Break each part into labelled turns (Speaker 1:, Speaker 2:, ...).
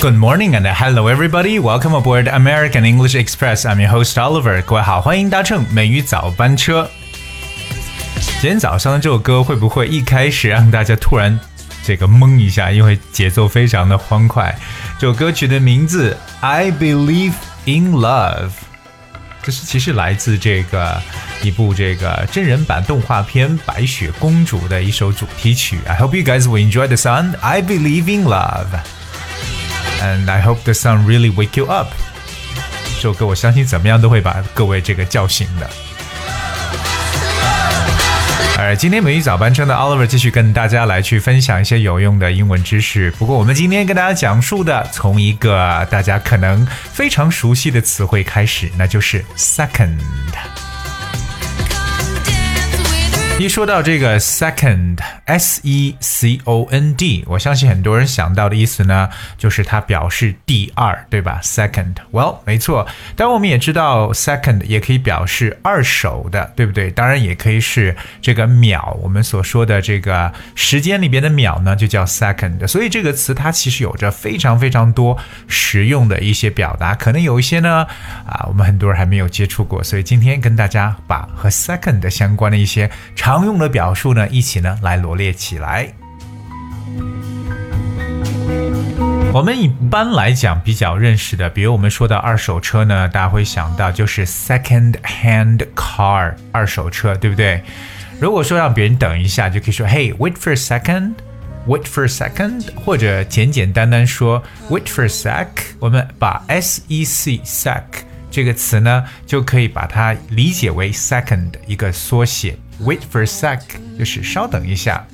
Speaker 1: Good morning and hello everybody. Welcome aboard American English Express. I'm your host Oliver. 各位好，欢迎搭乘美语早班车。今天早上的这首歌会不会一开始让大家突然这个懵一下？因为节奏非常的欢快。这首歌曲的名字《I Believe in Love》，这是其实来自这个一部这个真人版动画片《白雪公主》的一首主题曲。I hope you guys will enjoy the song I Believe in Love。And I hope the sun really wake you up。这首歌我相信怎么样都会把各位这个叫醒的。而今天美语早班车的 Oliver 继续跟大家来去分享一些有用的英文知识。不过我们今天跟大家讲述的，从一个大家可能非常熟悉的词汇开始，那就是 second。一说到这个 second，s e c o n d，我相信很多人想到的意思呢，就是它表示第二，对吧？second，well，没错。当然我们也知道 second 也可以表示二手的，对不对？当然也可以是这个秒，我们所说的这个时间里边的秒呢，就叫 second。所以这个词它其实有着非常非常多实用的一些表达，可能有一些呢，啊，我们很多人还没有接触过。所以今天跟大家把和 second 相关的一些常常用的表述呢，一起呢来罗列起来。我们一般来讲比较认识的，比如我们说到二手车呢，大家会想到就是 second hand car，二手车，对不对？如果说让别人等一下，就可以说 Hey, wait for a second, wait for a second，或者简简单单说 wait for a sec。我们把 s e c sec 这个词呢，就可以把它理解为 second 一个缩写。Wait for a sec，就是稍等一下。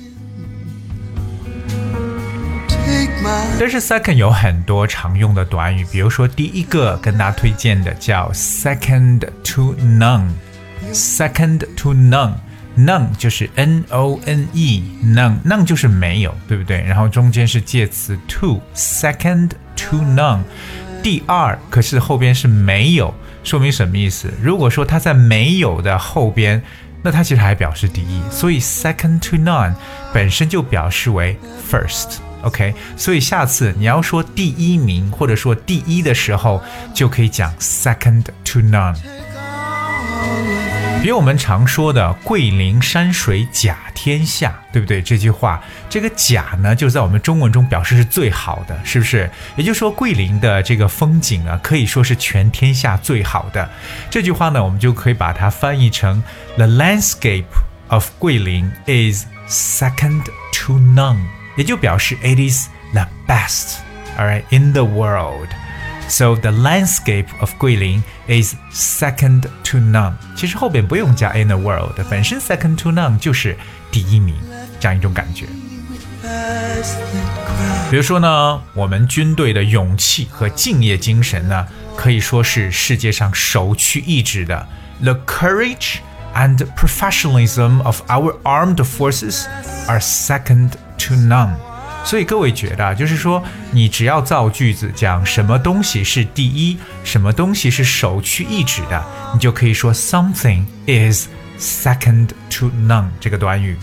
Speaker 1: 但是 second 有很多常用的短语，比如说第一个跟大家推荐的叫 second to none，second to none，none 就是 n o n e，none，none 就是没有，对不对？然后中间是介词 to，second to none，第二可是后边是没有，说明什么意思？如果说它在没有的后边。那它其实还表示第一，所以 second to none 本身就表示为 first，OK？所以下次你要说第一名或者说第一的时候，就可以讲 second to none。比如我们常说的“桂林山水甲天下”，对不对？这句话，这个“甲”呢，就在我们中文中表示是最好的，是不是？也就是说，桂林的这个风景啊，可以说是全天下最好的。这句话呢，我们就可以把它翻译成 “The landscape of 桂林 is second to none”，也就表示 “It is the best”，all right in the world。So the landscape of 桂林 is second to none。其实后边不用加 in the world，本身 second to none 就是第一名这样一种感觉。比如说呢，我们军队的勇气和敬业精神呢，可以说是世界上首屈一指的。The courage and professionalism of our armed forces are second to none。 所以各位觉得，就是说，你只要造句子讲什么东西是第一，什么东西是首屈一指的，你就可以说 something is second to none 这个短语。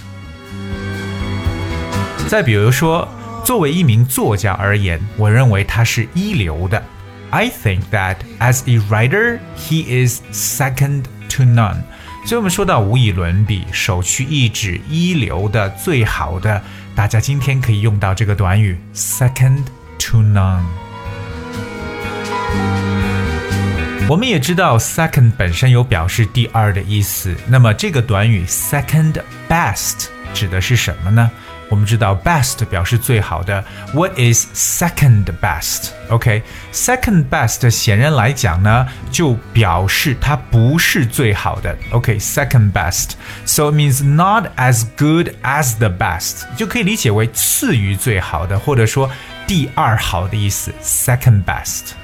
Speaker 1: 再比如说，作为一名作家而言，我认为他是一流的。I think that as a writer, he is second to none。 所以我们说到无以伦比、首屈一指、一流的、最好的。大家今天可以用到这个短语 second to none。我们也知道 second 本身有表示第二的意思，那么这个短语 second best 指的是什么呢？我们知道 best 表示最好的，What is second best？OK，second best 显然来讲呢，就表示它不是最好的。OK，second best，so it means not as good as the best，就可以理解为次于最好的，或者说第二好的意思。Second best。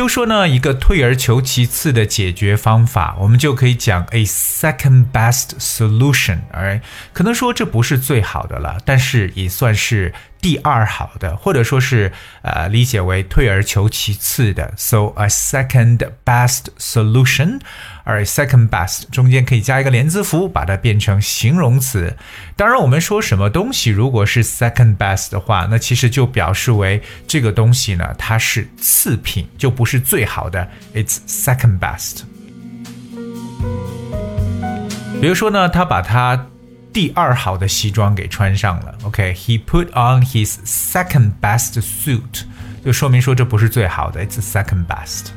Speaker 1: 就说呢，一个退而求其次的解决方法，我们就可以讲 a second best solution。哎，可能说这不是最好的了，但是也算是第二好的，或者说是呃理解为退而求其次的。So a second best solution，而 second best 中间可以加一个连字符，把它变成形容词。当然，我们说什么东西如果是 second best 的话，那其实就表示为这个东西呢，它是次品，就不是最好的。It's second best。比如说呢，他把它第二好的西装给穿上了。OK，he、okay, put on his second best suit，就说明说这不是最好的，it's second best。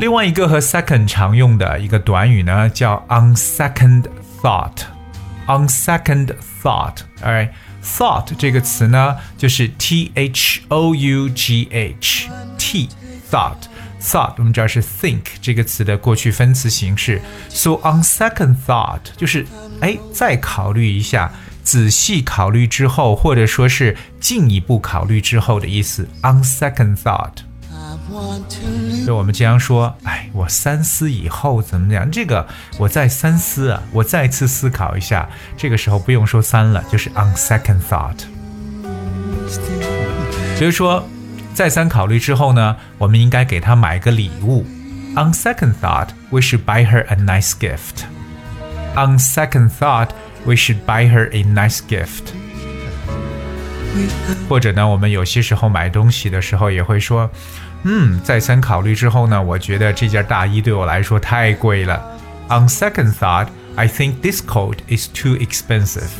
Speaker 1: 另外一个和 second 常用的一个短语呢，叫 on second thought。on second thought，alright，thought 这个词呢，就是 t h o u g h t thought。 Thought 我们知道是 think 这个词的过去分词形式，so on second thought 就是哎再考虑一下，仔细考虑之后，或者说是进一步考虑之后的意思。on second thought，所以我们经常说，哎，我三思以后怎么样？这个我再三思啊，我再次思考一下。这个时候不用说三了，就是 on second thought。比如说。再三考虑之后呢，我们应该给她买个礼物。On second thought, we should buy her a nice gift. On second thought, we should buy her a nice gift. 或者呢，我们有些时候买东西的时候也会说，嗯，再三考虑之后呢，我觉得这件大衣对我来说太贵了。On second thought, I think this coat is too expensive.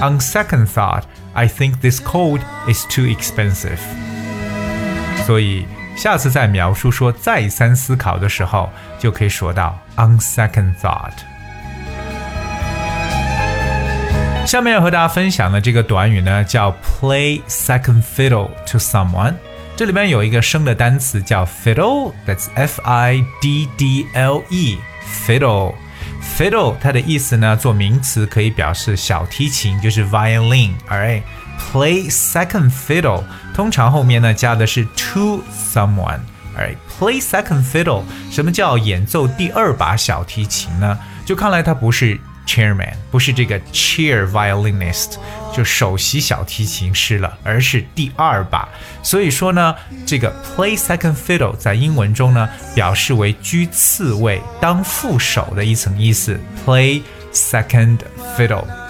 Speaker 1: On second thought, I think this coat is too expensive. 所以下次在描述说再三思考的时候，就可以说到 on second thought。下面要和大家分享的这个短语呢，叫 play second fiddle to someone。这里边有一个生的单词叫 fiddle，that's f i d d l e，fiddle。fiddle 它的意思呢，做名词可以表示小提琴，就是 violin，alright。 Play second fiddle，通常后面呢加的是 to someone。Alright，play second fiddle，什么叫演奏第二把小提琴呢？就看来他不是 chairman，不是这个 chair violinist，就首席小提琴师了，而是第二把。所以说呢，这个 play second fiddle 在英文中呢，表示为居次位、当副手的一层意思。Play second fiddle。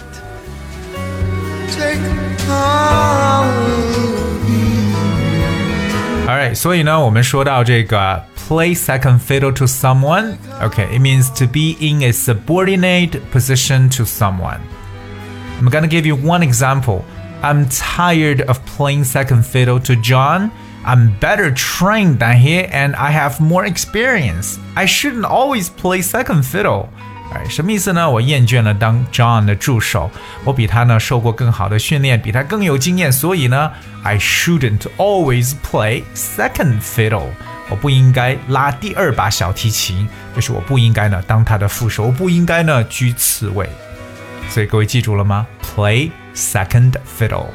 Speaker 1: Alright，所以呢，我们说到这个 play second fiddle to someone. Okay, it means to be in a subordinate position to someone. I'm gonna give you one example. I'm tired of playing second fiddle to John. I'm better trained than he and I have more experience. I shouldn't always play second fiddle. 哎，什么意思呢？我厌倦了当 John 的助手，我比他呢受过更好的训练，比他更有经验，所以呢，I shouldn't always play second fiddle。我不应该拉第二把小提琴，就是我不应该呢当他的副手，我不应该呢居次位。所以各位记住了吗？Play second fiddle。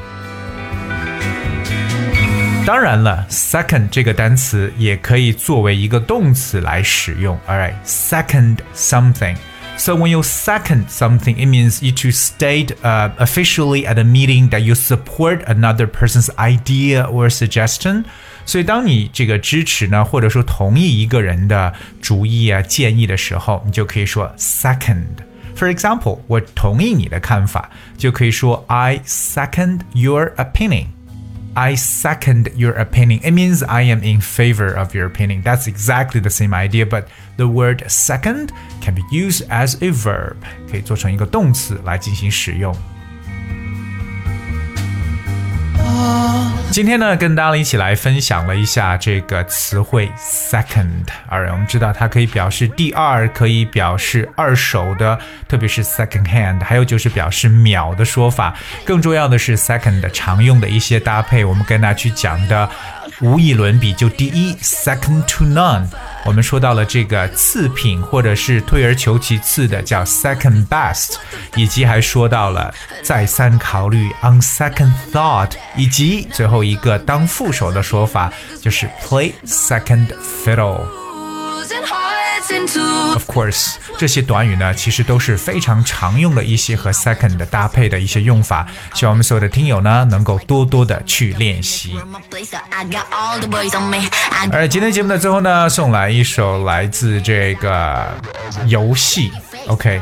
Speaker 1: 当然了，second 这个单词也可以作为一个动词来使用。All right，second something。So when you second something, it means you to state uh, officially at a meeting that you support another person's idea or suggestion. 所以，当你这个支持呢，或者说同意一个人的主意啊、建议的时候，你就可以说 second。For example，我同意你的看法，就可以说 I second your opinion。 I second your opinion. It means I am in favor of your opinion. That's exactly the same idea, but the word second can be used as a verb，可以做成一个动词来进行使用。 今天呢，跟大家一起来分享了一下这个词汇 second。而我们知道它可以表示第二，可以表示二手的，特别是 second hand，还有就是表示秒的说法。更重要的是 second 常用的一些搭配，我们跟大家去讲的。无以伦比，就第一，second to none。我们说到了这个次品，或者是退而求其次的，叫 second best，以及还说到了再三考虑，on second thought，以及最后一个当副手的说法，就是 play second fiddle。Of course，这些短语呢，其实都是非常常用的一些和 second 的搭配的一些用法。希望我们所有的听友呢，能够多多的去练习。而今天节目的最后呢，送来一首来自这个游戏，OK，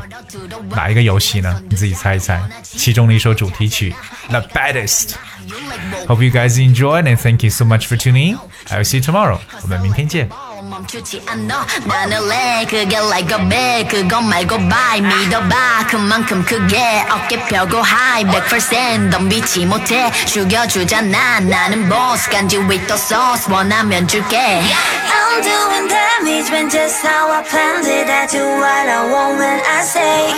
Speaker 1: 哪一个游戏呢？你自己猜一猜，其中的一首主题曲《The Baddest》。Hope you guys enjoy and thank you so much for tuning in. I'll see you tomorrow. 我们明天见。
Speaker 2: 멈추지 않아 나는 래 그게 like a bag 그거 말고 buy 믿어봐 그만큼 크게 어깨 펴고 high 100% 덤비지 못해 죽여주잖아 나는 boss 간지 with the sauce 원하면 줄게
Speaker 3: I'm doing damage when just how I planned it I do what I want when I say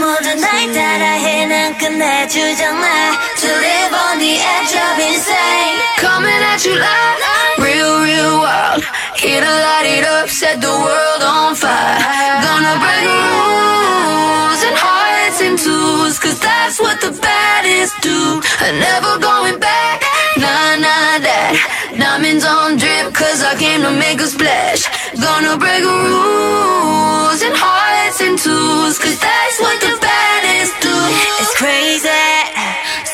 Speaker 3: 모두 날 따라해 난 끝내주잖아 To live on the edge of insane
Speaker 2: Coming at you like real real wild Here to light it up set the world on fire. Gonna break rules and hearts in twos Cause that's what the baddest do. Never going back. Nah, nah, that. Diamonds on drip Cause I came to make a splash. Gonna break rules and hearts in twos Cause that's what the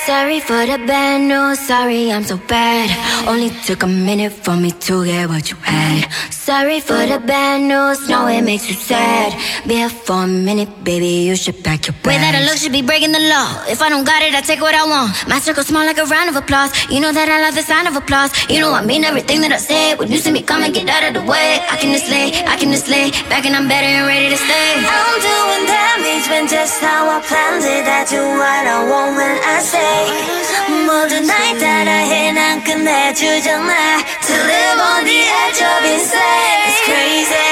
Speaker 2: Sorry for the bad news, sorry I'm so bad. Only took a minute for me to get what you had. Sorry for the bad news, no, it makes you sad. Be here for a minute, baby, you should pack your bags.
Speaker 3: Way that I look should be breaking the law. If I don't got it, I take what I want. My circle small like a round of applause. You know that I love the sound of applause. You know I mean everything that I say. When you see me coming, get out of the way. I can just lay, I can just lay back and I'm better and ready to stay. I'm doing damage when just how I planned it. I do what I want when I say. 모두 날 따라해 난 끝내주잖아. To live on the edge of insane. It's crazy.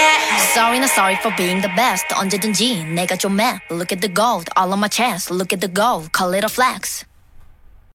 Speaker 2: Sorry, not sorry for being the best. 언제든지 내가 좀 mad. Look at the gold, all on my chest. Look at the gold, call it a flex.